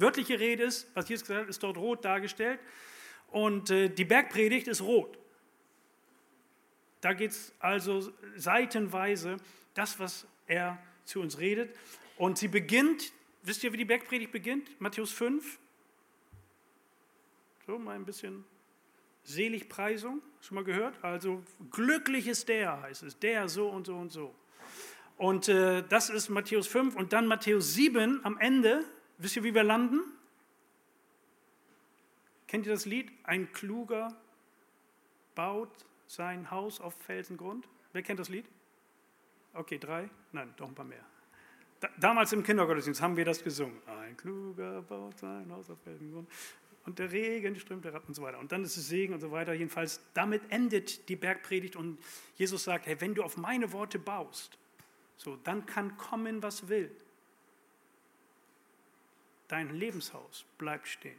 wörtliche Rede ist, was Jesus gesagt hat, ist dort rot dargestellt. Und äh, die Bergpredigt ist rot. Da geht es also seitenweise das, was er zu uns redet. Und sie beginnt, wisst ihr, wie die Bergpredigt beginnt? Matthäus 5. So, mal ein bisschen Seligpreisung, schon mal gehört? Also glücklich ist der, heißt es, der so und so und so. Und äh, das ist Matthäus 5 und dann Matthäus 7 am Ende. Wisst ihr, wie wir landen? Kennt ihr das Lied? Ein kluger baut sein Haus auf Felsengrund. Wer kennt das Lied? Okay, drei? Nein, doch ein paar mehr. Da, damals im Kindergottesdienst haben wir das gesungen. Ein kluger baut sein Haus auf Felsengrund. Und der Regen strömt herab und so weiter. Und dann ist es Segen und so weiter. Jedenfalls, damit endet die Bergpredigt und Jesus sagt, hey, wenn du auf meine Worte baust, so, dann kann kommen, was will. Dein Lebenshaus bleibt stehen.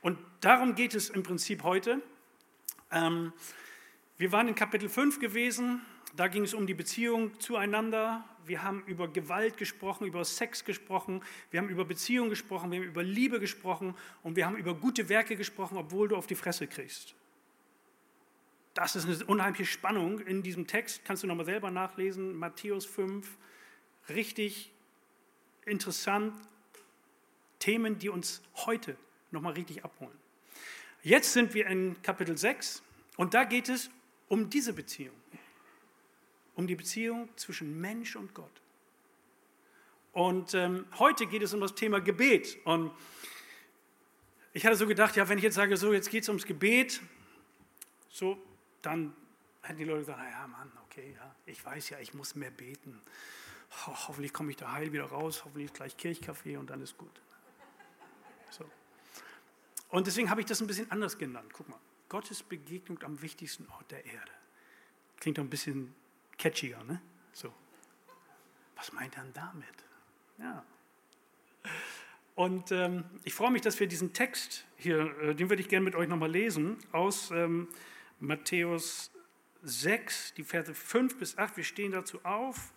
Und darum geht es im Prinzip heute. Ähm, wir waren in Kapitel 5 gewesen, da ging es um die Beziehung zueinander. Wir haben über Gewalt gesprochen, über Sex gesprochen, wir haben über Beziehung gesprochen, wir haben über Liebe gesprochen und wir haben über gute Werke gesprochen, obwohl du auf die Fresse kriegst. Das ist eine unheimliche Spannung in diesem Text. Kannst du nochmal selber nachlesen. Matthäus 5. Richtig interessant. Themen, die uns heute nochmal richtig abholen. Jetzt sind wir in Kapitel 6 und da geht es um diese Beziehung, um die Beziehung zwischen Mensch und Gott. Und ähm, heute geht es um das Thema Gebet. Und ich hatte so gedacht, ja, wenn ich jetzt sage, so, jetzt geht es ums Gebet, so, dann hätten die Leute gesagt, ja, Mann, okay, ja, ich weiß ja, ich muss mehr beten. Ho hoffentlich komme ich da heil wieder raus, hoffentlich gleich Kirchkaffee und dann ist gut. So. Und deswegen habe ich das ein bisschen anders genannt. Guck mal, Gottes Begegnung am wichtigsten Ort der Erde. Klingt doch ein bisschen catchiger, ne? So. Was meint er damit? Ja. Und ähm, ich freue mich, dass wir diesen Text hier, äh, den würde ich gerne mit euch nochmal lesen, aus ähm, Matthäus 6, die Verse 5 bis 8. Wir stehen dazu auf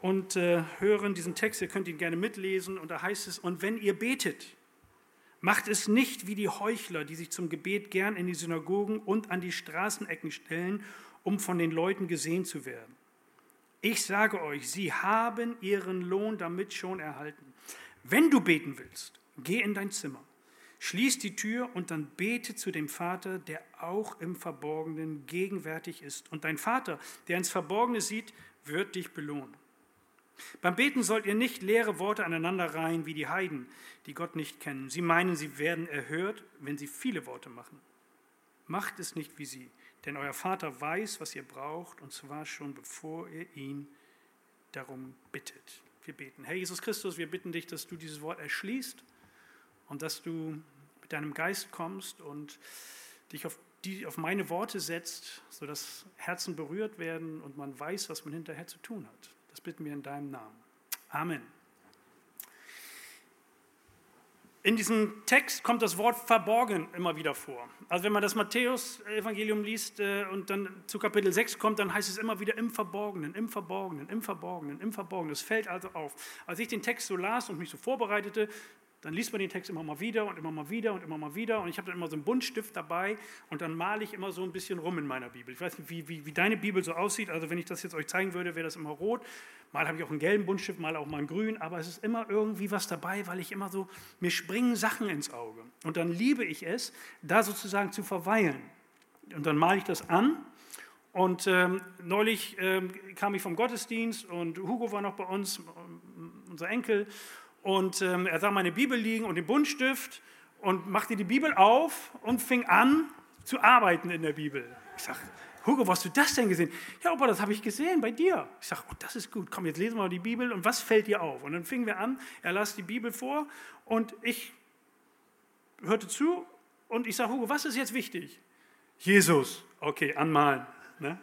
und äh, hören diesen Text. Ihr könnt ihn gerne mitlesen. Und da heißt es, und wenn ihr betet, Macht es nicht wie die Heuchler, die sich zum Gebet gern in die Synagogen und an die Straßenecken stellen, um von den Leuten gesehen zu werden. Ich sage euch, sie haben ihren Lohn damit schon erhalten. Wenn du beten willst, geh in dein Zimmer, schließ die Tür und dann bete zu dem Vater, der auch im Verborgenen gegenwärtig ist. Und dein Vater, der ins Verborgene sieht, wird dich belohnen. Beim Beten sollt ihr nicht leere Worte aneinander reihen wie die Heiden, die Gott nicht kennen. Sie meinen, sie werden erhört, wenn sie viele Worte machen. Macht es nicht wie sie, denn euer Vater weiß, was ihr braucht, und zwar schon bevor ihr ihn darum bittet. Wir beten. Herr Jesus Christus, wir bitten dich, dass du dieses Wort erschließt und dass du mit deinem Geist kommst und dich auf, die, auf meine Worte setzt, sodass Herzen berührt werden und man weiß, was man hinterher zu tun hat. Das bitten wir in deinem Namen. Amen. In diesem Text kommt das Wort verborgen immer wieder vor. Also wenn man das Matthäus-Evangelium liest äh, und dann zu Kapitel 6 kommt, dann heißt es immer wieder im Verborgenen, im Verborgenen, im Verborgenen, im Verborgenen. Das fällt also auf. Als ich den Text so las und mich so vorbereitete, dann liest man den Text immer mal wieder und immer mal wieder und immer mal wieder. Und ich habe dann immer so einen Buntstift dabei und dann male ich immer so ein bisschen rum in meiner Bibel. Ich weiß nicht, wie, wie, wie deine Bibel so aussieht. Also wenn ich das jetzt euch zeigen würde, wäre das immer rot. Mal habe ich auch einen gelben Buntstift, mal auch mal einen grün. Aber es ist immer irgendwie was dabei, weil ich immer so, mir springen Sachen ins Auge. Und dann liebe ich es, da sozusagen zu verweilen. Und dann male ich das an und ähm, neulich ähm, kam ich vom Gottesdienst und Hugo war noch bei uns, unser Enkel, und ähm, er sah meine Bibel liegen und den Buntstift und machte die Bibel auf und fing an zu arbeiten in der Bibel. Ich sage, Hugo, wo hast du das denn gesehen? Ja, Opa, das habe ich gesehen bei dir. Ich sage, oh, das ist gut. Komm, jetzt lesen wir mal die Bibel und was fällt dir auf? Und dann fingen wir an, er las die Bibel vor und ich hörte zu und ich sage, Hugo, was ist jetzt wichtig? Jesus. Okay, anmalen. Ne?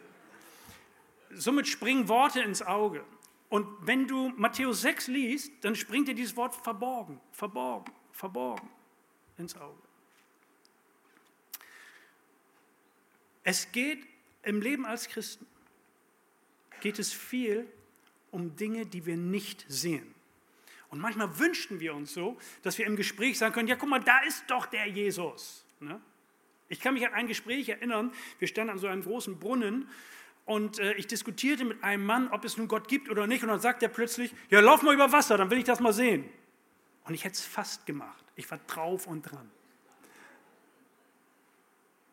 Somit springen Worte ins Auge. Und wenn du Matthäus 6 liest, dann springt dir dieses Wort verborgen, verborgen, verborgen ins Auge. Es geht im Leben als Christen, geht es viel um Dinge, die wir nicht sehen. Und manchmal wünschten wir uns so, dass wir im Gespräch sagen können, ja guck mal, da ist doch der Jesus. Ne? Ich kann mich an ein Gespräch erinnern, wir standen an so einem großen Brunnen und äh, ich diskutierte mit einem Mann, ob es nun Gott gibt oder nicht. Und dann sagt er plötzlich, ja, lauf mal über Wasser, dann will ich das mal sehen. Und ich hätte es fast gemacht. Ich war drauf und dran.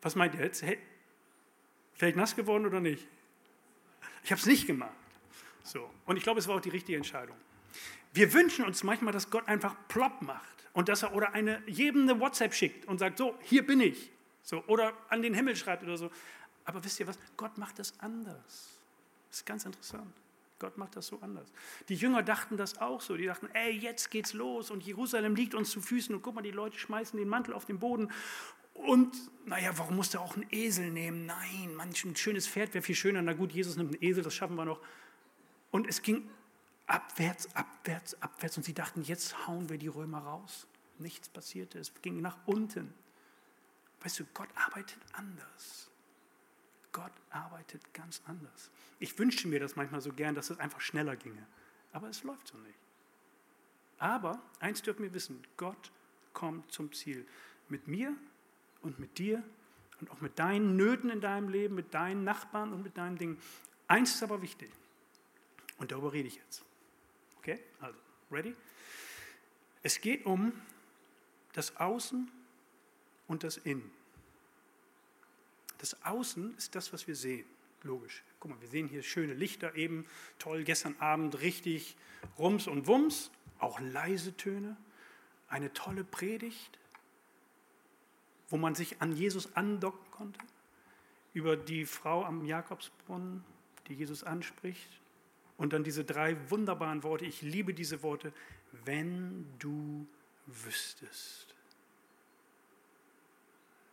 Was meint ihr jetzt? Hey, vielleicht nass geworden oder nicht? Ich habe es nicht gemacht. So. Und ich glaube, es war auch die richtige Entscheidung. Wir wünschen uns manchmal, dass Gott einfach plopp macht und dass er oder eine, jedem eine WhatsApp schickt und sagt, so, hier bin ich. So, oder an den Himmel schreibt oder so. Aber wisst ihr was? Gott macht das anders. Das ist ganz interessant. Gott macht das so anders. Die Jünger dachten das auch so. Die dachten, ey, jetzt geht's los und Jerusalem liegt uns zu Füßen und guck mal, die Leute schmeißen den Mantel auf den Boden. Und naja, warum musste er auch einen Esel nehmen? Nein, manch ein schönes Pferd wäre viel schöner. Na gut, Jesus nimmt einen Esel, das schaffen wir noch. Und es ging abwärts, abwärts, abwärts. Und sie dachten, jetzt hauen wir die Römer raus. Nichts passierte, es ging nach unten. Weißt du, Gott arbeitet anders. Gott arbeitet ganz anders. Ich wünschte mir das manchmal so gern, dass es einfach schneller ginge. Aber es läuft so nicht. Aber eins dürfen wir wissen, Gott kommt zum Ziel. Mit mir und mit dir und auch mit deinen Nöten in deinem Leben, mit deinen Nachbarn und mit deinen Dingen. Eins ist aber wichtig. Und darüber rede ich jetzt. Okay? Also, ready? Es geht um das Außen und das Innen. Das Außen ist das, was wir sehen. Logisch. Guck mal, wir sehen hier schöne Lichter eben. Toll, gestern Abend richtig Rums und Wums. Auch leise Töne. Eine tolle Predigt, wo man sich an Jesus andocken konnte. Über die Frau am Jakobsbrunnen, die Jesus anspricht. Und dann diese drei wunderbaren Worte. Ich liebe diese Worte. Wenn du wüsstest.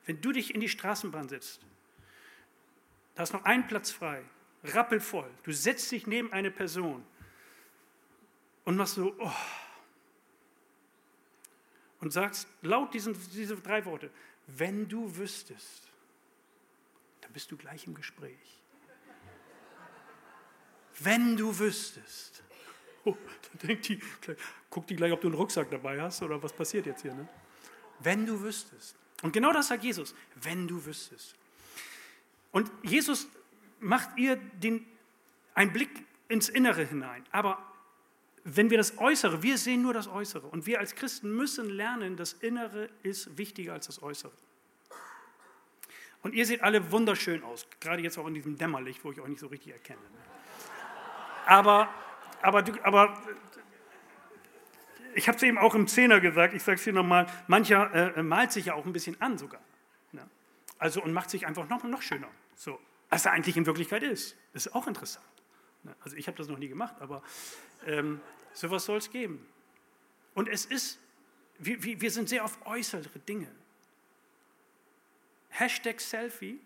Wenn du dich in die Straßenbahn setzt da ist noch ein Platz frei, rappelvoll. Du setzt dich neben eine Person und machst so, oh, und sagst laut diesen, diese drei Worte, wenn du wüsstest, dann bist du gleich im Gespräch. Wenn du wüsstest. Oh, dann denkt die, guckt die gleich, ob du einen Rucksack dabei hast oder was passiert jetzt hier. Ne? Wenn du wüsstest. Und genau das sagt Jesus, wenn du wüsstest. Und Jesus macht ihr den, einen Blick ins Innere hinein. Aber wenn wir das Äußere, wir sehen nur das Äußere. Und wir als Christen müssen lernen, das Innere ist wichtiger als das Äußere. Und ihr seht alle wunderschön aus, gerade jetzt auch in diesem Dämmerlicht, wo ich euch nicht so richtig erkenne. Aber, aber, aber ich habe es eben auch im Zehner gesagt, ich sage es hier nochmal, mancher äh, malt sich ja auch ein bisschen an sogar. Ne? Also und macht sich einfach noch, noch schöner. So, was er eigentlich in Wirklichkeit ist. Das ist auch interessant. Ne, also ich habe das noch nie gemacht, aber ähm, sowas soll es geben. Und es ist, wir, wir sind sehr auf äußere Dinge. Hashtag Selfie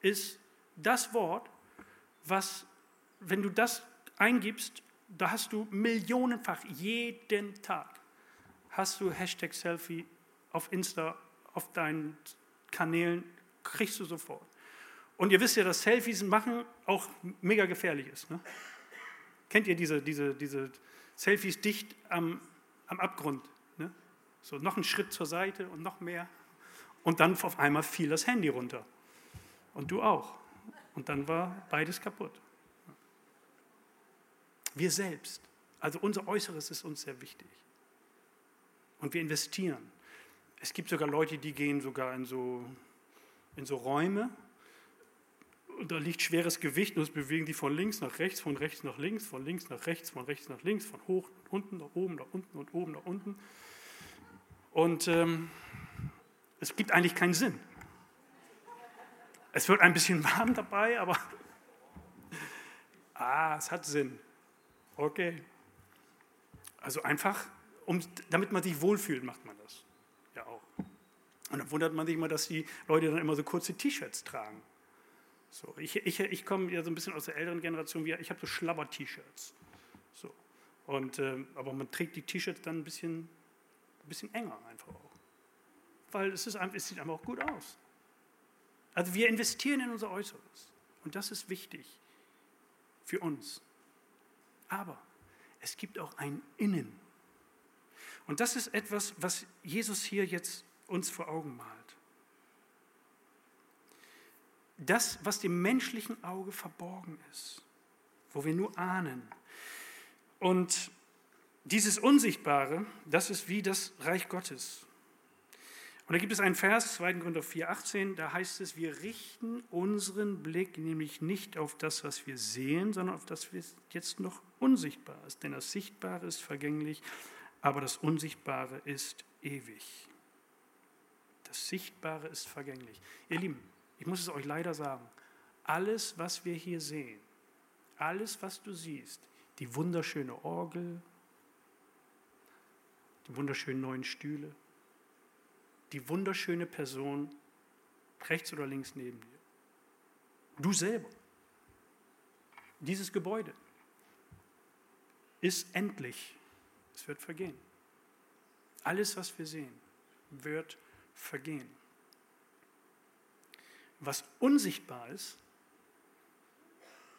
ist das Wort, was, wenn du das eingibst, da hast du millionenfach jeden Tag hast du Hashtag Selfie auf Insta, auf deinen Kanälen, kriegst du sofort. Und ihr wisst ja, dass Selfies machen auch mega gefährlich ist. Ne? Kennt ihr diese, diese, diese Selfies dicht am, am Abgrund? Ne? So noch einen Schritt zur Seite und noch mehr. Und dann auf einmal fiel das Handy runter. Und du auch. Und dann war beides kaputt. Wir selbst, also unser Äußeres ist uns sehr wichtig. Und wir investieren. Es gibt sogar Leute, die gehen sogar in so, in so Räume da liegt schweres Gewicht und es bewegen die von links nach rechts, von rechts nach links, von links nach rechts, von rechts nach links, von hoch nach unten, nach oben, nach unten und oben nach unten. Und ähm, es gibt eigentlich keinen Sinn. Es wird ein bisschen warm dabei, aber ah, es hat Sinn. Okay. Also einfach, um, damit man sich wohlfühlt, macht man das. Ja auch. Und dann wundert man sich immer, dass die Leute dann immer so kurze T-Shirts tragen. So, ich ich, ich komme ja so ein bisschen aus der älteren Generation, ich habe so Schlabber-T-Shirts. So. Und, äh, aber man trägt die T-Shirts dann ein bisschen, ein bisschen enger einfach auch. Weil es, ist, es sieht einfach auch gut aus. Also wir investieren in unser Äußeres. Und das ist wichtig für uns. Aber es gibt auch ein Innen. Und das ist etwas, was Jesus hier jetzt uns vor Augen malt. Das, was dem menschlichen Auge verborgen ist, wo wir nur ahnen. Und dieses Unsichtbare, das ist wie das Reich Gottes. Und da gibt es einen Vers, 2. Korinther 4,18, da heißt es, wir richten unseren Blick nämlich nicht auf das, was wir sehen, sondern auf das, was jetzt noch unsichtbar ist. Denn das Sichtbare ist vergänglich, aber das Unsichtbare ist ewig. Das Sichtbare ist vergänglich. Ihr Lieben, ich muss es euch leider sagen, alles, was wir hier sehen, alles, was du siehst, die wunderschöne Orgel, die wunderschönen neuen Stühle, die wunderschöne Person rechts oder links neben dir. Du selber. Dieses Gebäude ist endlich. Es wird vergehen. Alles, was wir sehen, wird vergehen. Was unsichtbar ist,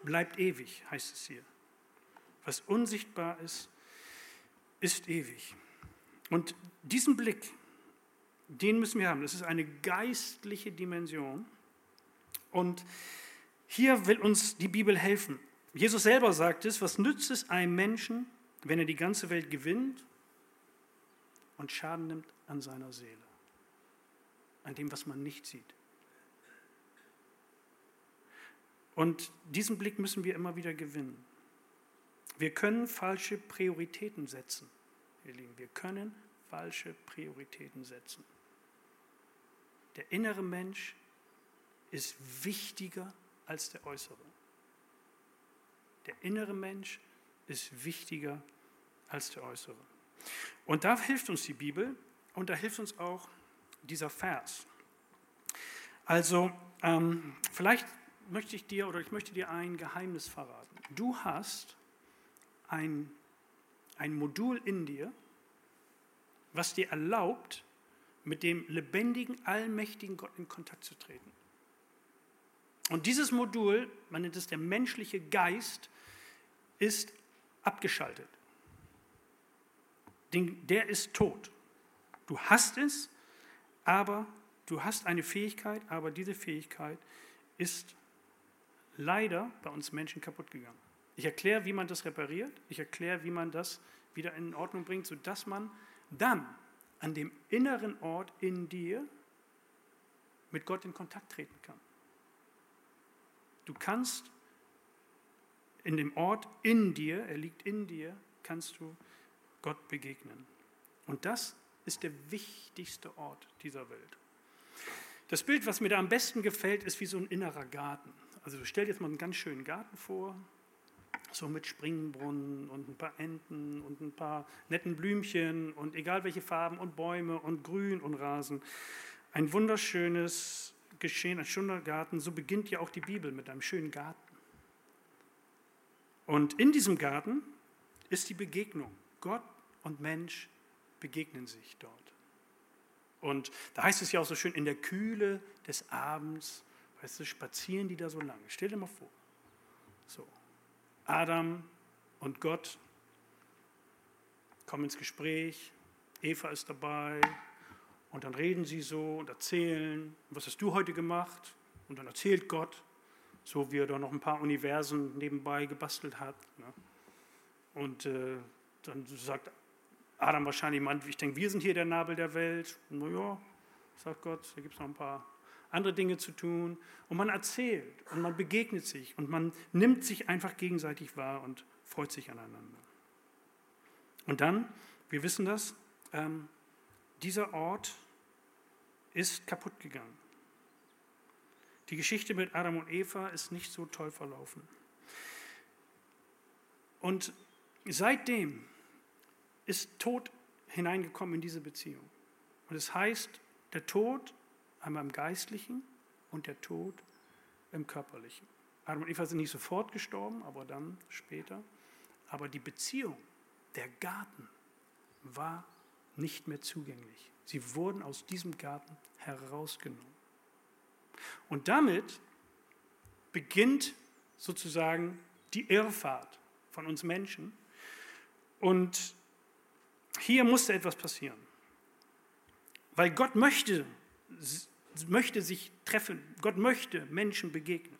bleibt ewig, heißt es hier. Was unsichtbar ist, ist ewig. Und diesen Blick, den müssen wir haben. Das ist eine geistliche Dimension. Und hier will uns die Bibel helfen. Jesus selber sagt es, was nützt es einem Menschen, wenn er die ganze Welt gewinnt und Schaden nimmt an seiner Seele, an dem, was man nicht sieht. Und diesen Blick müssen wir immer wieder gewinnen. Wir können falsche Prioritäten setzen, ihr Lieben. Wir können falsche Prioritäten setzen. Der innere Mensch ist wichtiger als der äußere. Der innere Mensch ist wichtiger als der äußere. Und da hilft uns die Bibel und da hilft uns auch dieser Vers. Also ähm, vielleicht möchte ich dir oder ich möchte dir ein Geheimnis verraten. Du hast ein, ein Modul in dir, was dir erlaubt, mit dem lebendigen, allmächtigen Gott in Kontakt zu treten. Und dieses Modul, man nennt es der menschliche Geist, ist abgeschaltet. Der ist tot. Du hast es, aber du hast eine Fähigkeit, aber diese Fähigkeit ist leider bei uns Menschen kaputt gegangen. Ich erkläre, wie man das repariert. Ich erkläre, wie man das wieder in Ordnung bringt, sodass man dann an dem inneren Ort in dir mit Gott in Kontakt treten kann. Du kannst in dem Ort in dir, er liegt in dir, kannst du Gott begegnen. Und das ist der wichtigste Ort dieser Welt. Das Bild, was mir da am besten gefällt, ist wie so ein innerer Garten. Also stell dir jetzt mal einen ganz schönen Garten vor, so mit Springbrunnen und ein paar Enten und ein paar netten Blümchen und egal welche Farben und Bäume und Grün und Rasen. Ein wunderschönes Geschehen, ein schöner Garten. So beginnt ja auch die Bibel mit einem schönen Garten. Und in diesem Garten ist die Begegnung. Gott und Mensch begegnen sich dort. Und da heißt es ja auch so schön, in der Kühle des Abends, weißt du, spazieren die da so lange. Stell dir mal vor. So, Adam und Gott kommen ins Gespräch, Eva ist dabei und dann reden sie so und erzählen, was hast du heute gemacht? Und dann erzählt Gott, so wie er da noch ein paar Universen nebenbei gebastelt hat. Ne? Und äh, dann sagt Adam wahrscheinlich, ich denke, wir sind hier der Nabel der Welt. Naja, sagt Gott, da gibt es noch ein paar andere Dinge zu tun. Und man erzählt und man begegnet sich und man nimmt sich einfach gegenseitig wahr und freut sich aneinander. Und dann, wir wissen das, ähm, dieser Ort ist kaputt gegangen. Die Geschichte mit Adam und Eva ist nicht so toll verlaufen. Und seitdem ist Tod hineingekommen in diese Beziehung. Und es heißt, der Tod einmal im Geistlichen und der Tod im Körperlichen. Adam und Eva sind nicht sofort gestorben, aber dann später. Aber die Beziehung, der Garten, war nicht mehr zugänglich. Sie wurden aus diesem Garten herausgenommen. Und damit beginnt sozusagen die Irrfahrt von uns Menschen. Und hier musste etwas passieren. Weil Gott möchte, möchte sich treffen. Gott möchte Menschen begegnen.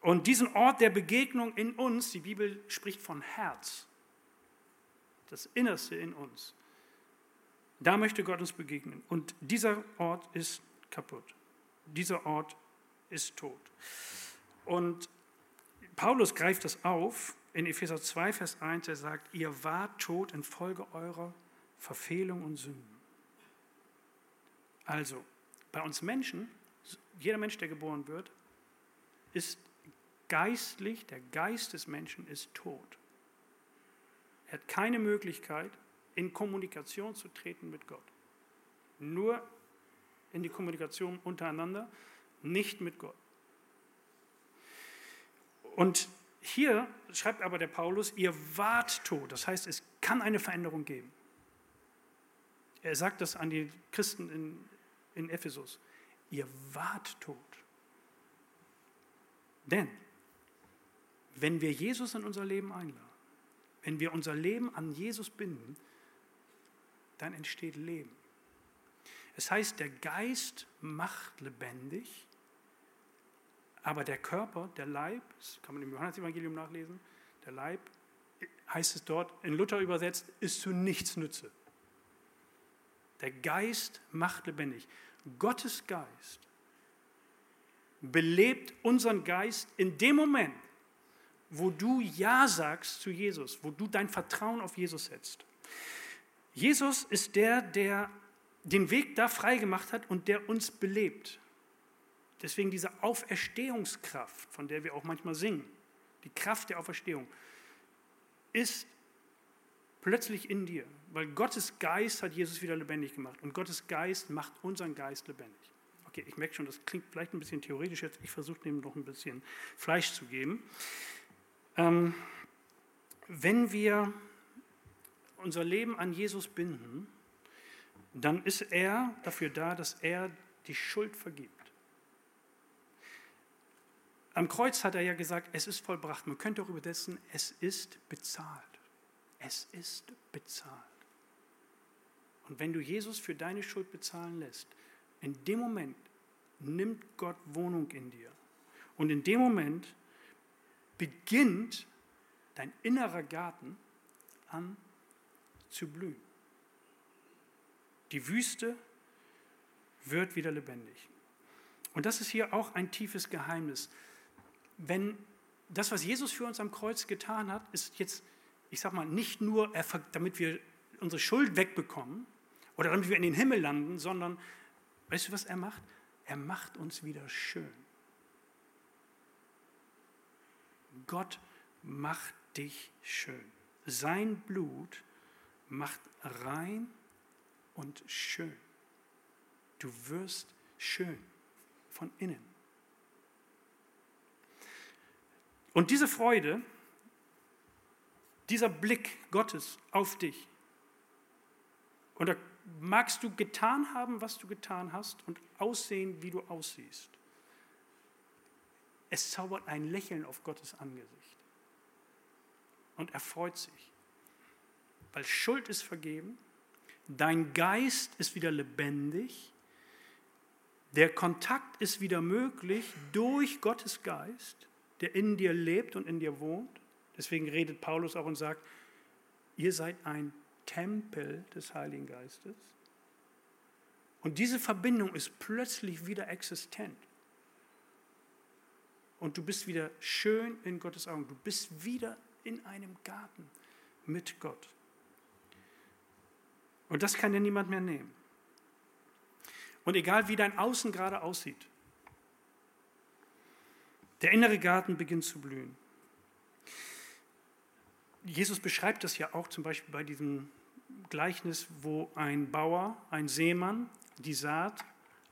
Und diesen Ort der Begegnung in uns, die Bibel spricht von Herz, das Innerste in uns, da möchte Gott uns begegnen. Und dieser Ort ist kaputt. Dieser Ort ist tot. Und Paulus greift das auf in Epheser 2, Vers 1. Er sagt, ihr wart tot infolge eurer Verfehlung und Sünden. Also, bei uns Menschen, jeder Mensch, der geboren wird, ist geistlich, der Geist des Menschen ist tot. Er hat keine Möglichkeit, in Kommunikation zu treten mit Gott. Nur in die Kommunikation untereinander, nicht mit Gott. Und hier schreibt aber der Paulus, ihr wart tot. Das heißt, es kann eine Veränderung geben. Er sagt das an die Christen in, in Ephesus. Ihr wart tot. Denn wenn wir Jesus in unser Leben einladen, wenn wir unser Leben an Jesus binden, dann entsteht Leben. Es heißt, der Geist macht lebendig, aber der Körper, der Leib, das kann man im Johannesevangelium nachlesen, der Leib, heißt es dort, in Luther übersetzt, ist zu nichts Nütze. Der Geist macht lebendig. Gottes Geist belebt unseren Geist in dem Moment, wo du Ja sagst zu Jesus, wo du dein Vertrauen auf Jesus setzt. Jesus ist der, der den Weg da frei gemacht hat und der uns belebt. Deswegen diese Auferstehungskraft, von der wir auch manchmal singen, die Kraft der Auferstehung, ist plötzlich in dir, weil Gottes Geist hat Jesus wieder lebendig gemacht und Gottes Geist macht unseren Geist lebendig. Okay, ich merke schon, das klingt vielleicht ein bisschen theoretisch jetzt, ich versuche dem noch ein bisschen Fleisch zu geben. Ähm, wenn wir unser Leben an Jesus binden, dann ist er dafür da, dass er die Schuld vergibt. Am Kreuz hat er ja gesagt, es ist vollbracht. Man könnte auch übersetzen, es ist bezahlt. Es ist bezahlt. Und wenn du Jesus für deine Schuld bezahlen lässt, in dem Moment nimmt Gott Wohnung in dir. Und in dem Moment beginnt dein innerer Garten an zu blühen. Die Wüste wird wieder lebendig. Und das ist hier auch ein tiefes Geheimnis wenn das, was Jesus für uns am Kreuz getan hat, ist jetzt, ich sag mal, nicht nur, damit wir unsere Schuld wegbekommen oder damit wir in den Himmel landen, sondern, weißt du, was er macht? Er macht uns wieder schön. Gott macht dich schön. Sein Blut macht rein und schön. Du wirst schön von innen. Und diese Freude, dieser Blick Gottes auf dich, und da magst du getan haben, was du getan hast, und aussehen, wie du aussiehst. Es zaubert ein Lächeln auf Gottes Angesicht. Und er freut sich, weil Schuld ist vergeben, dein Geist ist wieder lebendig, der Kontakt ist wieder möglich durch Gottes Geist der in dir lebt und in dir wohnt. Deswegen redet Paulus auch und sagt, ihr seid ein Tempel des Heiligen Geistes. Und diese Verbindung ist plötzlich wieder existent. Und du bist wieder schön in Gottes Augen. Du bist wieder in einem Garten mit Gott. Und das kann dir niemand mehr nehmen. Und egal wie dein Außen gerade aussieht, der innere Garten beginnt zu blühen. Jesus beschreibt das ja auch zum Beispiel bei diesem Gleichnis, wo ein Bauer, ein Seemann die Saat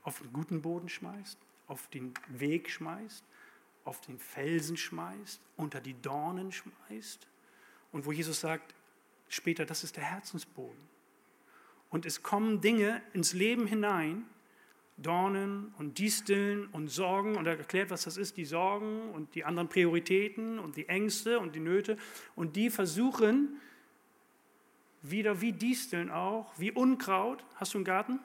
auf den guten Boden schmeißt, auf den Weg schmeißt, auf den Felsen schmeißt, unter die Dornen schmeißt. Und wo Jesus sagt, später, das ist der Herzensboden. Und es kommen Dinge ins Leben hinein, Dornen und Disteln und Sorgen und er erklärt, was das ist, die Sorgen und die anderen Prioritäten und die Ängste und die Nöte und die versuchen wieder wie Disteln auch, wie Unkraut. Hast du einen Garten?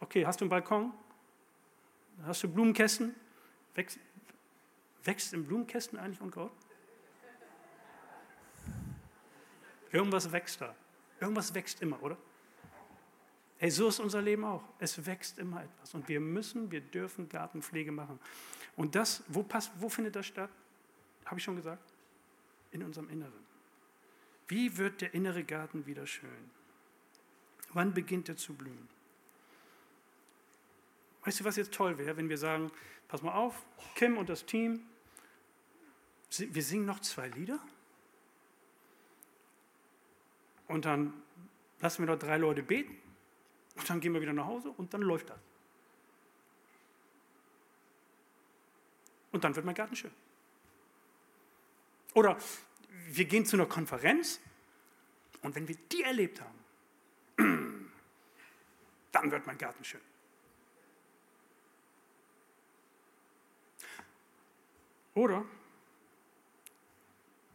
Okay, hast du einen Balkon? Hast du Blumenkästen? Wächst, wächst im Blumenkästen eigentlich Unkraut? Irgendwas wächst da. Irgendwas wächst immer, oder? Hey, so ist unser Leben auch. Es wächst immer etwas. Und wir müssen, wir dürfen Gartenpflege machen. Und das, wo, passt, wo findet das statt? Habe ich schon gesagt? In unserem Inneren. Wie wird der innere Garten wieder schön? Wann beginnt er zu blühen? Weißt du, was jetzt toll wäre, wenn wir sagen, pass mal auf, Kim und das Team, wir singen noch zwei Lieder? Und dann lassen wir noch drei Leute beten und dann gehen wir wieder nach Hause und dann läuft das. Und dann wird mein Garten schön. Oder wir gehen zu einer Konferenz und wenn wir die erlebt haben, dann wird mein Garten schön. Oder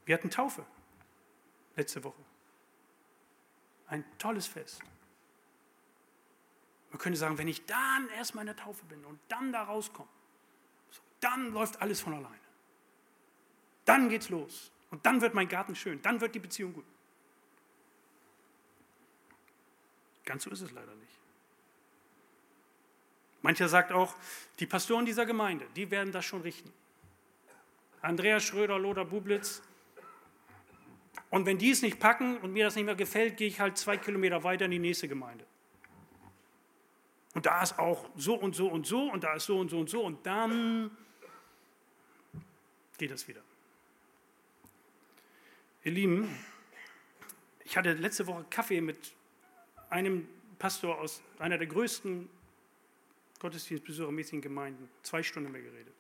wir hatten Taufe letzte Woche. Ein tolles Fest. Man könnte sagen, wenn ich dann erstmal in der Taufe bin und dann da rauskomme, dann läuft alles von alleine. Dann geht's los. Und dann wird mein Garten schön. Dann wird die Beziehung gut. Ganz so ist es leider nicht. Mancher sagt auch, die Pastoren dieser Gemeinde, die werden das schon richten. Andreas Schröder, Lothar Bublitz. Und wenn die es nicht packen und mir das nicht mehr gefällt, gehe ich halt zwei Kilometer weiter in die nächste Gemeinde. Und da ist auch so und so und so und da ist so und so und so und dann geht das wieder. Ihr Lieben, ich hatte letzte Woche Kaffee mit einem Pastor aus einer der größten Gottesdienstbesuchermäßigen Gemeinden. Zwei Stunden mehr geredet.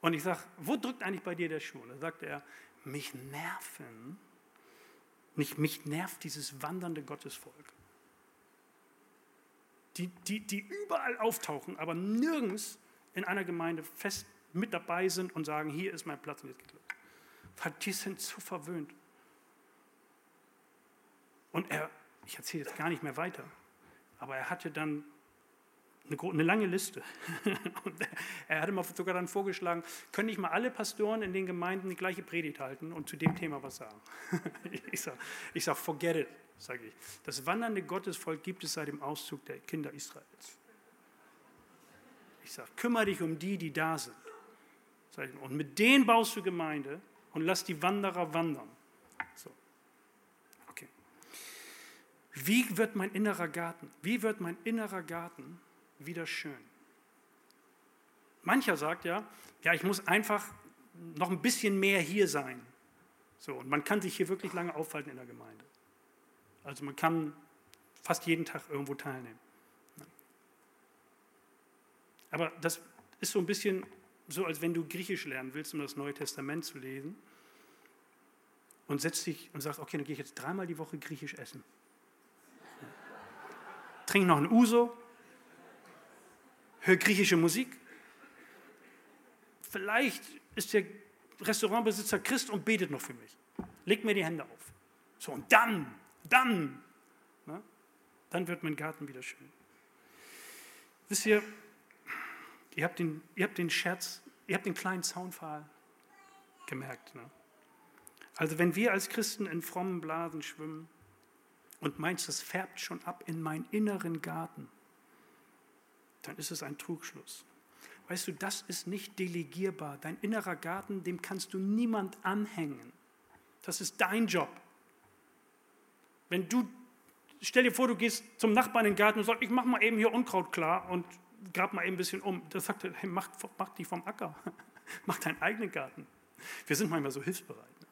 Und ich sage, wo drückt eigentlich bei dir der Schuh? Und da sagt er, mich nerven, nicht, mich nervt dieses wandernde Gottesvolk. Die, die, die überall auftauchen, aber nirgends in einer Gemeinde fest mit dabei sind und sagen, hier ist mein Platz und jetzt geht's los. Weil die sind zu verwöhnt. Und er, ich erzähle jetzt gar nicht mehr weiter, aber er hatte dann eine, eine lange Liste. Und er hatte mal sogar dann vorgeschlagen, können nicht mal alle Pastoren in den Gemeinden die gleiche Predigt halten und zu dem Thema was sagen. Ich sage, ich sag, forget it, sage ich. Das wandernde Gottesvolk gibt es seit dem Auszug der Kinder Israels. Ich sage, kümmere dich um die, die da sind. Und mit denen baust du Gemeinde und lass die Wanderer wandern. So. Okay. Wie wird mein innerer Garten? Wie wird mein innerer Garten wieder schön? Mancher sagt ja, ja, ich muss einfach noch ein bisschen mehr hier sein. So, und man kann sich hier wirklich lange aufhalten in der Gemeinde. Also man kann fast jeden Tag irgendwo teilnehmen. Aber das ist so ein bisschen so, als wenn du Griechisch lernen willst, um das Neue Testament zu lesen. Und setzt dich und sagst, okay, dann gehe ich jetzt dreimal die Woche Griechisch essen. Trink noch ein Uso, hör griechische Musik. Vielleicht ist der Restaurantbesitzer Christ und betet noch für mich. Leg mir die Hände auf. So, und dann, dann, na, dann wird mein Garten wieder schön. Wisst ihr, ihr habt den, ihr habt den Scherz, ihr habt den kleinen Zaunpfahl gemerkt. Ne? Also wenn wir als Christen in frommen Blasen schwimmen und meinst, das färbt schon ab in meinen inneren Garten, dann ist es ein Trugschluss. Weißt du, das ist nicht delegierbar. Dein innerer Garten, dem kannst du niemand anhängen. Das ist dein Job. Wenn du, stell dir vor, du gehst zum Nachbarn in den Garten und sagst, ich mach mal eben hier Unkraut klar und grab mal eben ein bisschen um. Das sagt er, hey, mach, mach die vom Acker. mach deinen eigenen Garten. Wir sind manchmal so hilfsbereit. Ne?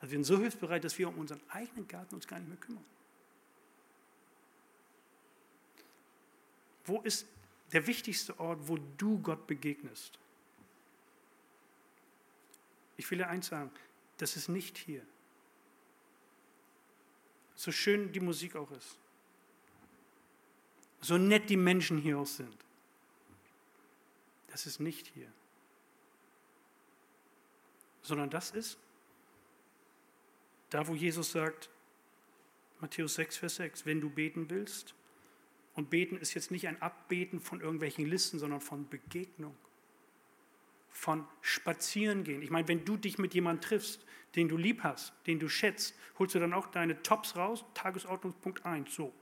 Also wir sind so hilfsbereit, dass wir um unseren eigenen Garten uns gar nicht mehr kümmern. Wo ist der wichtigste Ort, wo du Gott begegnest? Ich will dir eins sagen, das ist nicht hier. So schön die Musik auch ist. So nett die Menschen hier auch sind. Das ist nicht hier. Sondern das ist Da, wo Jesus sagt, Matthäus 6, Vers 6, wenn du beten willst, und beten ist jetzt nicht ein Abbeten von irgendwelchen Listen, sondern von Begegnung, von Spazierengehen. Ich meine, wenn du dich mit jemandem triffst, den du lieb hast, den du schätzt, holst du dann auch deine Tops raus, Tagesordnungspunkt 1, so,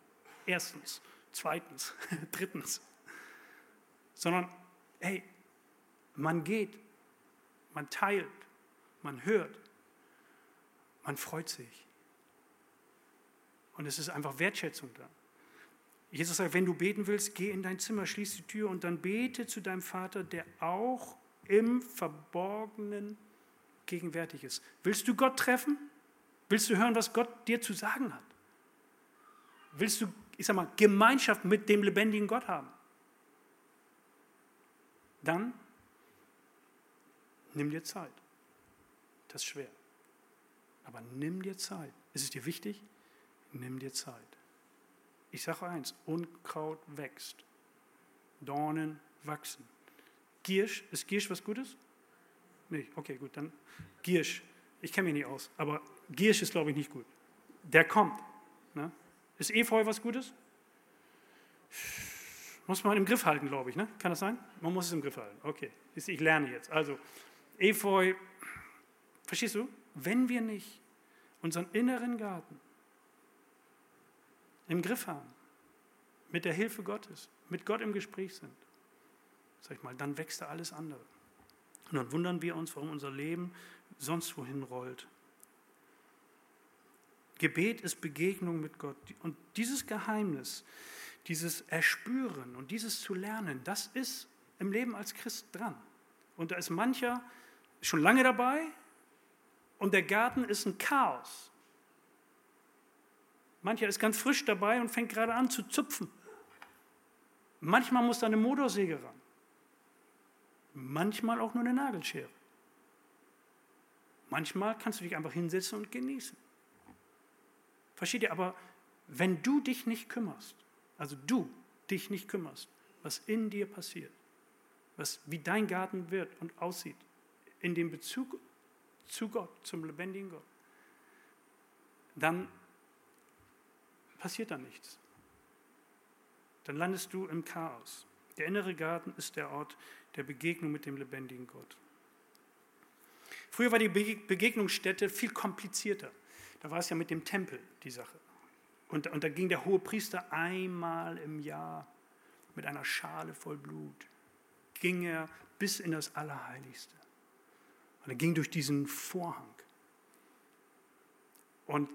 erstens, zweitens, drittens, sondern, hey, man geht, man teilt, man hört, man freut sich. Und es ist einfach Wertschätzung da. Jesus sagt, wenn du beten willst, geh in dein Zimmer, schließ die Tür und dann bete zu deinem Vater, der auch im Verborgenen gegenwärtig ist. Willst du Gott treffen? Willst du hören, was Gott dir zu sagen hat? Willst du, ich sag mal, Gemeinschaft mit dem lebendigen Gott haben? Dann nimm dir Zeit. Das ist schwer. Aber nimm dir Zeit. Ist es dir wichtig? Nimm dir Zeit. Ich sage eins, Unkraut wächst, Dornen wachsen. Giersch, ist Giersch was Gutes? Nee, okay, gut, dann Giersch. Ich kenne mich nicht aus, aber Giersch ist, glaube ich, nicht gut. Der kommt. Ne? Ist Efeu was Gutes? Muss man im Griff halten, glaube ich. Ne? Kann das sein? Man muss es im Griff halten. Okay, ich lerne jetzt. Also, Efeu, verstehst du? Wenn wir nicht unseren inneren Garten im Griff haben, mit der Hilfe Gottes, mit Gott im Gespräch sind, sag ich mal, dann wächst da alles andere. Und dann wundern wir uns, warum unser Leben sonst wohin rollt. Gebet ist Begegnung mit Gott. Und dieses Geheimnis, dieses Erspüren und dieses zu lernen, das ist im Leben als Christ dran. Und da ist mancher schon lange dabei und der Garten ist ein Chaos. Mancher ist ganz frisch dabei und fängt gerade an zu zupfen. Manchmal muss da eine Motorsäge ran. Manchmal auch nur eine Nagelschere. Manchmal kannst du dich einfach hinsetzen und genießen. Versteht ihr? Aber wenn du dich nicht kümmerst, also du dich nicht kümmerst, was in dir passiert, was, wie dein Garten wird und aussieht, in dem Bezug zu Gott, zum lebendigen Gott, dann passiert da nichts. Dann landest du im Chaos. Der innere Garten ist der Ort der Begegnung mit dem lebendigen Gott. Früher war die Begegnungsstätte viel komplizierter. Da war es ja mit dem Tempel die Sache. Und, und da ging der hohe Priester einmal im Jahr mit einer Schale voll Blut, ging er bis in das Allerheiligste. Und er ging durch diesen Vorhang. Und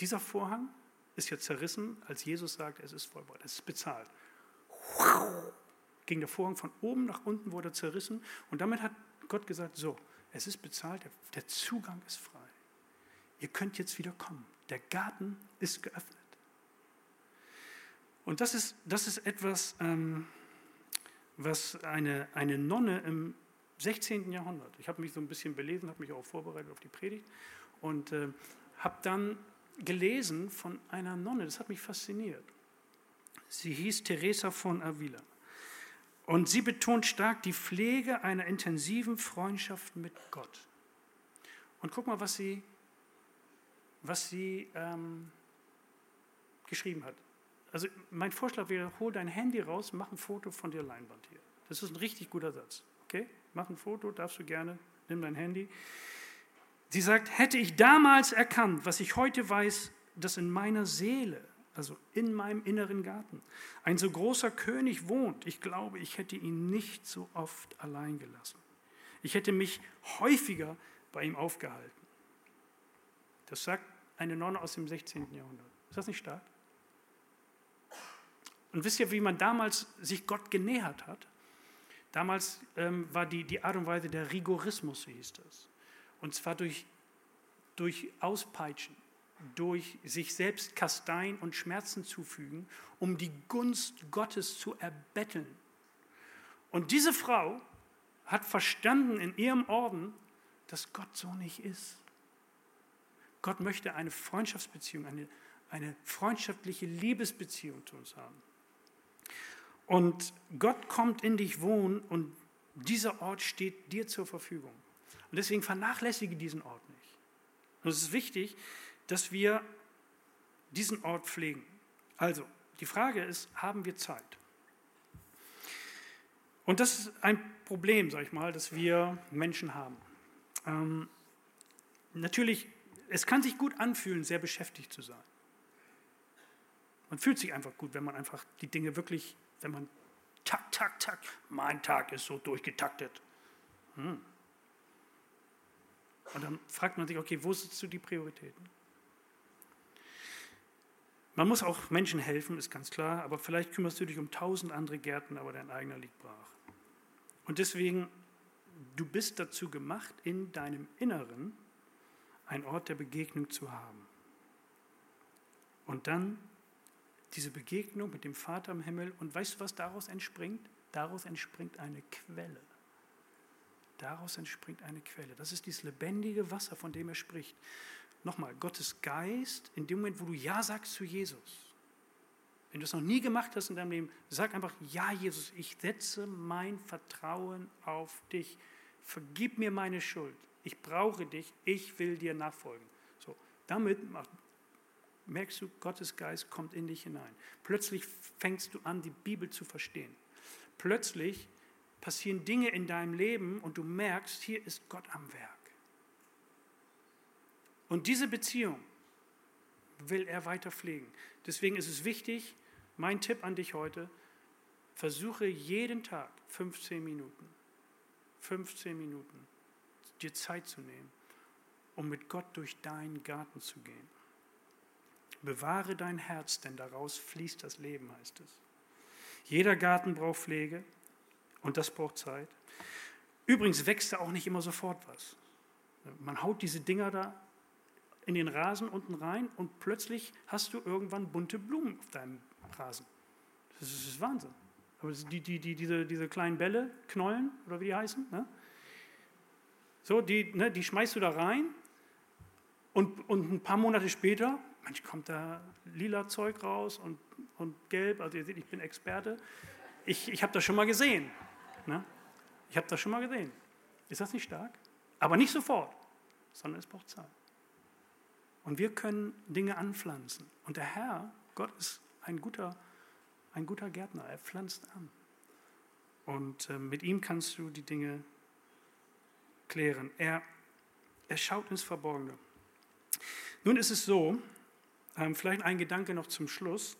dieser Vorhang ist ja zerrissen, als Jesus sagt, es ist vollbracht, es ist bezahlt. Ging der Vorhang von oben nach unten, wurde zerrissen und damit hat Gott gesagt, so, es ist bezahlt, der Zugang ist frei. Ihr könnt jetzt wieder kommen. Der Garten ist geöffnet. Und das ist, das ist etwas, ähm, was eine, eine Nonne im 16. Jahrhundert, ich habe mich so ein bisschen belesen, habe mich auch vorbereitet auf die Predigt und äh, habe dann gelesen von einer Nonne, das hat mich fasziniert. Sie hieß Teresa von Avila. Und sie betont stark die Pflege einer intensiven Freundschaft mit Gott. Und guck mal, was sie, was sie ähm, geschrieben hat. Also mein Vorschlag wäre, hol dein Handy raus, mach ein Foto von der Leinwand hier. Das ist ein richtig guter Satz. Okay? Mach ein Foto, darfst du gerne, nimm dein Handy. Sie sagt, hätte ich damals erkannt, was ich heute weiß, dass in meiner Seele, also in meinem inneren Garten, ein so großer König wohnt, ich glaube, ich hätte ihn nicht so oft allein gelassen. Ich hätte mich häufiger bei ihm aufgehalten. Das sagt eine Nonne aus dem 16. Jahrhundert. Ist das nicht stark? Und wisst ihr, wie man damals sich Gott genähert hat? Damals ähm, war die, die Art und Weise der Rigorismus, so hieß das. Und zwar durch, durch Auspeitschen, durch sich selbst Kasteien und Schmerzen zufügen, um die Gunst Gottes zu erbetteln. Und diese Frau hat verstanden in ihrem Orden, dass Gott so nicht ist. Gott möchte eine Freundschaftsbeziehung, eine, eine freundschaftliche Liebesbeziehung zu uns haben. Und Gott kommt in dich wohnen und dieser Ort steht dir zur Verfügung. Und deswegen vernachlässige diesen Ort nicht. Und es ist wichtig, dass wir diesen Ort pflegen. Also, die Frage ist, haben wir Zeit? Und das ist ein Problem, sag ich mal, das wir Menschen haben. Ähm, natürlich, es kann sich gut anfühlen, sehr beschäftigt zu sein. Man fühlt sich einfach gut, wenn man einfach die Dinge wirklich, wenn man tak, tak, tak, mein Tag ist so durchgetaktet. Hm. Und dann fragt man sich, okay, wo sind so die Prioritäten? Man muss auch Menschen helfen, ist ganz klar, aber vielleicht kümmerst du dich um tausend andere Gärten, aber dein eigener liegt brach. Und deswegen, du bist dazu gemacht, in deinem Inneren einen Ort der Begegnung zu haben. Und dann diese Begegnung mit dem Vater im Himmel. Und weißt du, was daraus entspringt? Daraus entspringt eine Quelle. Daraus entspringt eine Quelle. Das ist dieses lebendige Wasser, von dem er spricht. Nochmal, Gottes Geist, in dem Moment, wo du Ja sagst zu Jesus, wenn du es noch nie gemacht hast in deinem Leben, sag einfach, ja Jesus, ich setze mein Vertrauen auf dich. Vergib mir meine Schuld. Ich brauche dich. Ich will dir nachfolgen. So, damit merkst du, Gottes Geist kommt in dich hinein. Plötzlich fängst du an, die Bibel zu verstehen. Plötzlich passieren Dinge in deinem Leben und du merkst, hier ist Gott am Werk. Und diese Beziehung will er weiter pflegen. Deswegen ist es wichtig, mein Tipp an dich heute, versuche jeden Tag 15 Minuten, 15 Minuten dir Zeit zu nehmen, um mit Gott durch deinen Garten zu gehen. Bewahre dein Herz, denn daraus fließt das Leben, heißt es. Jeder Garten braucht Pflege und das braucht Zeit. Übrigens wächst da auch nicht immer sofort was. Man haut diese Dinger da in den Rasen unten rein und plötzlich hast du irgendwann bunte Blumen auf deinem Rasen. Das ist, das ist Wahnsinn. Aber die, die, die, diese, diese kleinen Bälle, Knollen oder wie die heißen, ne? so, die, ne, die schmeißt du da rein und, und ein paar Monate später manchmal kommt da lila Zeug raus und, und gelb. Also ihr seht, ich bin Experte. Ich, ich habe das schon mal gesehen. Ne? Ich habe das schon mal gesehen. Ist das nicht stark? Aber nicht sofort, sondern es braucht Zeit. Und wir können Dinge anpflanzen. Und der Herr, Gott ist ein guter, ein guter Gärtner. Er pflanzt an. Und äh, mit ihm kannst du die Dinge klären. Er, er schaut ins Verborgene. Nun ist es so, ähm, vielleicht ein Gedanke noch zum Schluss.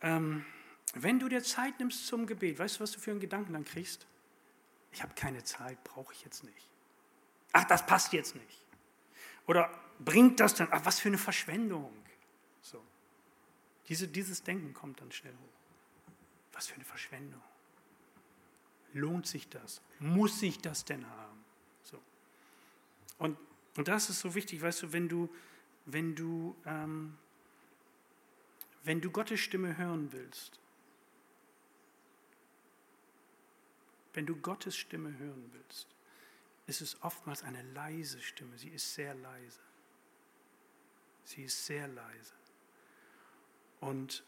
Ähm, wenn du dir Zeit nimmst zum Gebet, weißt du, was du für einen Gedanken dann kriegst? Ich habe keine Zeit, brauche ich jetzt nicht. Ach, das passt jetzt nicht. Oder bringt das dann? Ach, was für eine Verschwendung. So. Diese, dieses Denken kommt dann schnell hoch. Was für eine Verschwendung. Lohnt sich das? Muss ich das denn haben? So. Und, und das ist so wichtig, weißt du, wenn du wenn du, ähm, wenn du Gottes Stimme hören willst, wenn du Gottes Stimme hören willst, ist es oftmals eine leise Stimme. Sie ist sehr leise. Sie ist sehr leise. Und,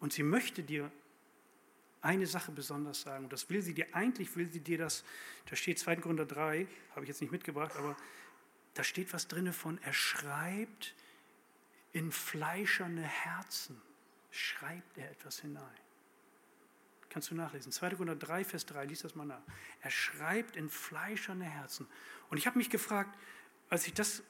und sie möchte dir eine Sache besonders sagen. Und das will sie dir, eigentlich will sie dir das, da steht 2. Korinther 3, habe ich jetzt nicht mitgebracht, aber da steht was drin von, er schreibt in fleischerne Herzen, schreibt er etwas hinein. Kannst du nachlesen. 2. Korinther 3, Vers 3, lies das mal nach. Er schreibt in fleischerne Herzen. Und ich habe mich gefragt, als ich das,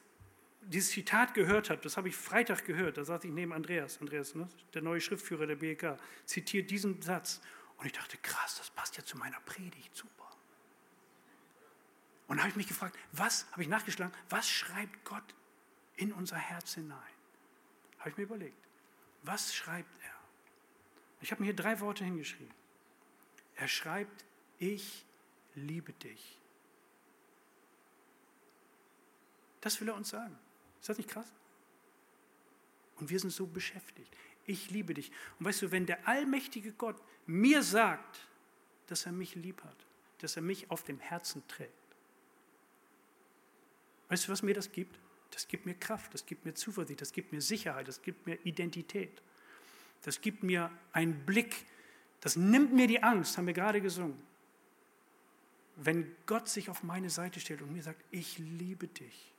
dieses Zitat gehört habe, das habe ich Freitag gehört, da saß ich neben Andreas, Andreas, ne, der neue Schriftführer der BK, zitiert diesen Satz. Und ich dachte, krass, das passt ja zu meiner Predigt, super. Und da habe ich mich gefragt, was, habe ich nachgeschlagen, was schreibt Gott in unser Herz hinein? Habe ich mir überlegt. Was schreibt er? Ich habe mir hier drei Worte hingeschrieben. Er schreibt, ich liebe dich. Das will er uns sagen. Ist das nicht krass? Und wir sind so beschäftigt. Ich liebe dich. Und weißt du, wenn der allmächtige Gott mir sagt, dass er mich lieb hat, dass er mich auf dem Herzen trägt, Weißt du, was mir das gibt? Das gibt mir Kraft, das gibt mir Zuversicht, das gibt mir Sicherheit, das gibt mir Identität. Das gibt mir einen Blick, das nimmt mir die Angst, haben wir gerade gesungen. wenn Gott sich auf meine Seite stellt und mir sagt, ich liebe dich.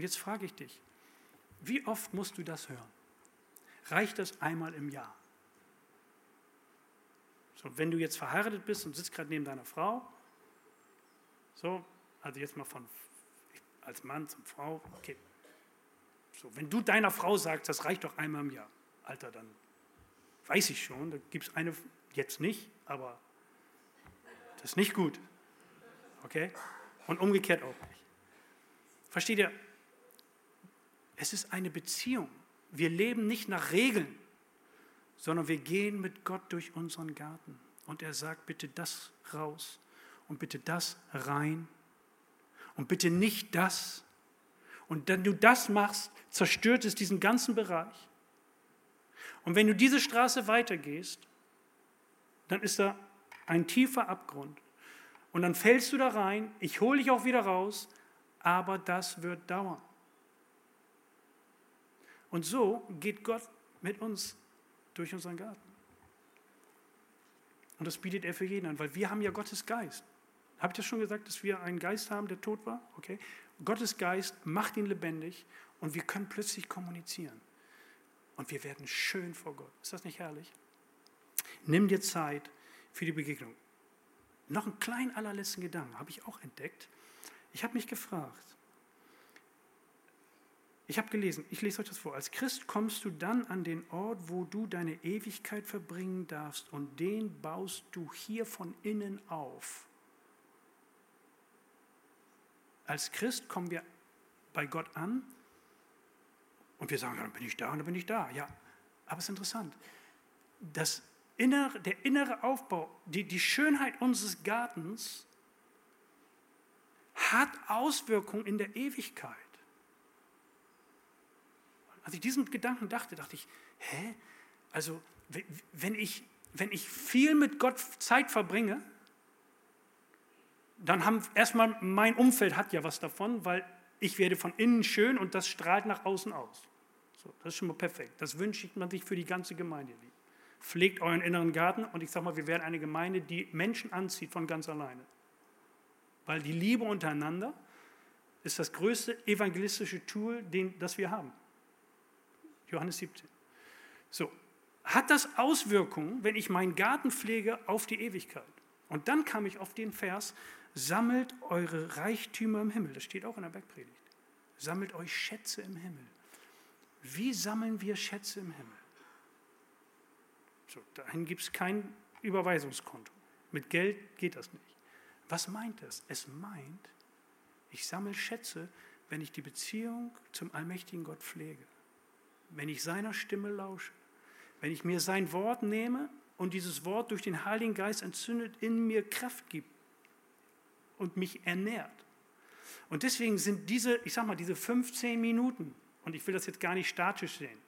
Und jetzt frage ich dich, wie oft musst du das hören? Reicht das einmal im Jahr? So, wenn du jetzt verheiratet bist und sitzt gerade neben deiner Frau, so, also jetzt mal von als Mann zum Frau, okay. So, wenn du deiner Frau sagst, das reicht doch einmal im Jahr, Alter, dann weiß ich schon, da gibt es eine, jetzt nicht, aber das ist nicht gut. Okay? Und umgekehrt auch nicht. Versteht ihr? Es ist eine Beziehung. Wir leben nicht nach Regeln, sondern wir gehen mit Gott durch unseren Garten. Und er sagt, bitte das raus und bitte das rein und bitte nicht das. Und wenn du das machst, zerstört es diesen ganzen Bereich. Und wenn du diese Straße weitergehst, dann ist da ein tiefer Abgrund. Und dann fällst du da rein, ich hole dich auch wieder raus, aber das wird dauern. Und so geht Gott mit uns durch unseren Garten. Und das bietet er für jeden an, weil wir haben ja Gottes Geist. Habe ich das schon gesagt, dass wir einen Geist haben, der tot war? Okay. Gottes Geist macht ihn lebendig und wir können plötzlich kommunizieren. Und wir werden schön vor Gott. Ist das nicht herrlich? Nimm dir Zeit für die Begegnung. Noch einen kleinen allerletzten Gedanken habe ich auch entdeckt. Ich habe mich gefragt, ich habe gelesen, ich lese euch das vor. Als Christ kommst du dann an den Ort, wo du deine Ewigkeit verbringen darfst und den baust du hier von innen auf. Als Christ kommen wir bei Gott an und wir sagen, dann bin ich da und dann bin ich da. Ja, aber es ist interessant. Das innere, der innere Aufbau, die, die Schönheit unseres Gartens hat Auswirkungen in der Ewigkeit. Als ich diesen Gedanken dachte, dachte ich, hä? Also, wenn ich, wenn ich viel mit Gott Zeit verbringe, dann haben erstmal mein Umfeld hat ja was davon, weil ich werde von innen schön und das strahlt nach außen aus. So, das ist schon mal perfekt. Das wünscht man sich für die ganze Gemeinde. Pflegt euren inneren Garten und ich sage mal, wir werden eine Gemeinde, die Menschen anzieht von ganz alleine. Weil die Liebe untereinander ist das größte evangelistische Tool, den, das wir haben. Johannes 17. So, hat das Auswirkungen, wenn ich meinen Garten pflege, auf die Ewigkeit? Und dann kam ich auf den Vers, sammelt eure Reichtümer im Himmel. Das steht auch in der Bergpredigt. Sammelt euch Schätze im Himmel. Wie sammeln wir Schätze im Himmel? So, dahin gibt es kein Überweisungskonto. Mit Geld geht das nicht. Was meint es? Es meint, ich sammle Schätze, wenn ich die Beziehung zum allmächtigen Gott pflege, wenn ich seiner Stimme lausche, wenn ich mir sein Wort nehme und dieses Wort durch den Heiligen Geist entzündet in mir Kraft gibt und mich ernährt. Und deswegen sind diese, ich sag mal, diese 15 Minuten, und ich will das jetzt gar nicht statisch sehen,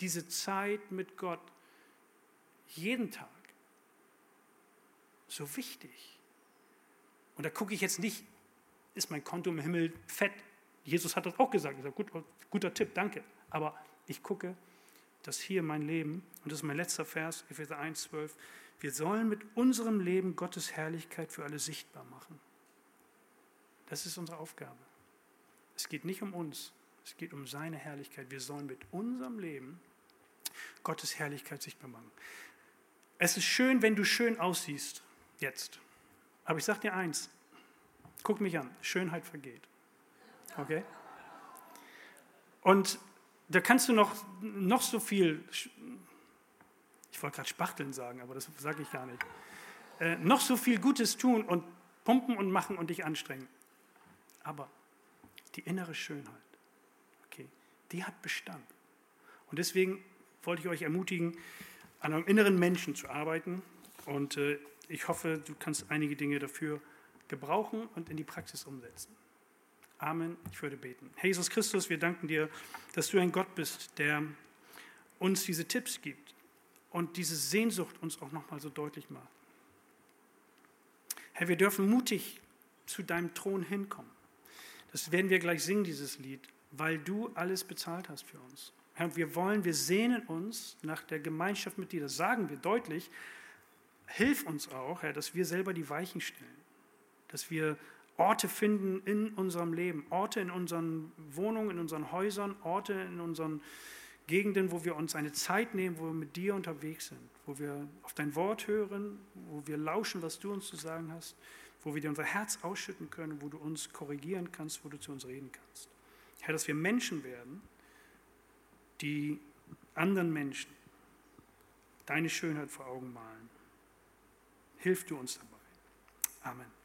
diese Zeit mit Gott jeden Tag so wichtig. Und da gucke ich jetzt nicht, ist mein Konto im Himmel fett? Jesus hat das auch gesagt. Ich sage, gut, guter Tipp, danke. Aber ich gucke, dass hier mein Leben, und das ist mein letzter Vers, Epheser 1, 12, wir sollen mit unserem Leben Gottes Herrlichkeit für alle sichtbar machen. Das ist unsere Aufgabe. Es geht nicht um uns, es geht um seine Herrlichkeit. Wir sollen mit unserem Leben Gottes Herrlichkeit sichtbar machen. Es ist schön, wenn du schön aussiehst, jetzt. Aber ich sage dir eins, guck mich an, Schönheit vergeht. Okay? Und da kannst du noch, noch so viel, ich wollte gerade Spachteln sagen, aber das sage ich gar nicht, äh, noch so viel Gutes tun und pumpen und machen und dich anstrengen. Aber die innere Schönheit, okay, die hat Bestand. Und deswegen wollte ich euch ermutigen, an eurem inneren Menschen zu arbeiten. Und äh, ich hoffe, du kannst einige Dinge dafür gebrauchen und in die Praxis umsetzen. Amen. Ich würde beten. Herr Jesus Christus, wir danken dir, dass du ein Gott bist, der uns diese Tipps gibt und diese Sehnsucht uns auch nochmal so deutlich macht. Herr, wir dürfen mutig zu deinem Thron hinkommen. Das werden wir gleich singen, dieses Lied, weil du alles bezahlt hast für uns. Herr, wir wollen, wir sehnen uns nach der Gemeinschaft mit dir. Das sagen wir deutlich. hilf uns auch, Herr, dass wir selber die Weichen stellen, dass wir Orte finden in unserem Leben, Orte in unseren Wohnungen, in unseren Häusern, Orte in unseren Gegenden, wo wir uns eine Zeit nehmen, wo wir mit dir unterwegs sind, wo wir auf dein Wort hören, wo wir lauschen, was du uns zu sagen hast, wo wir dir unser Herz ausschütten können, wo du uns korrigieren kannst, wo du zu uns reden kannst. Herr, dass wir Menschen werden, die anderen Menschen deine Schönheit vor Augen malen. Hilf du uns dabei. Amen.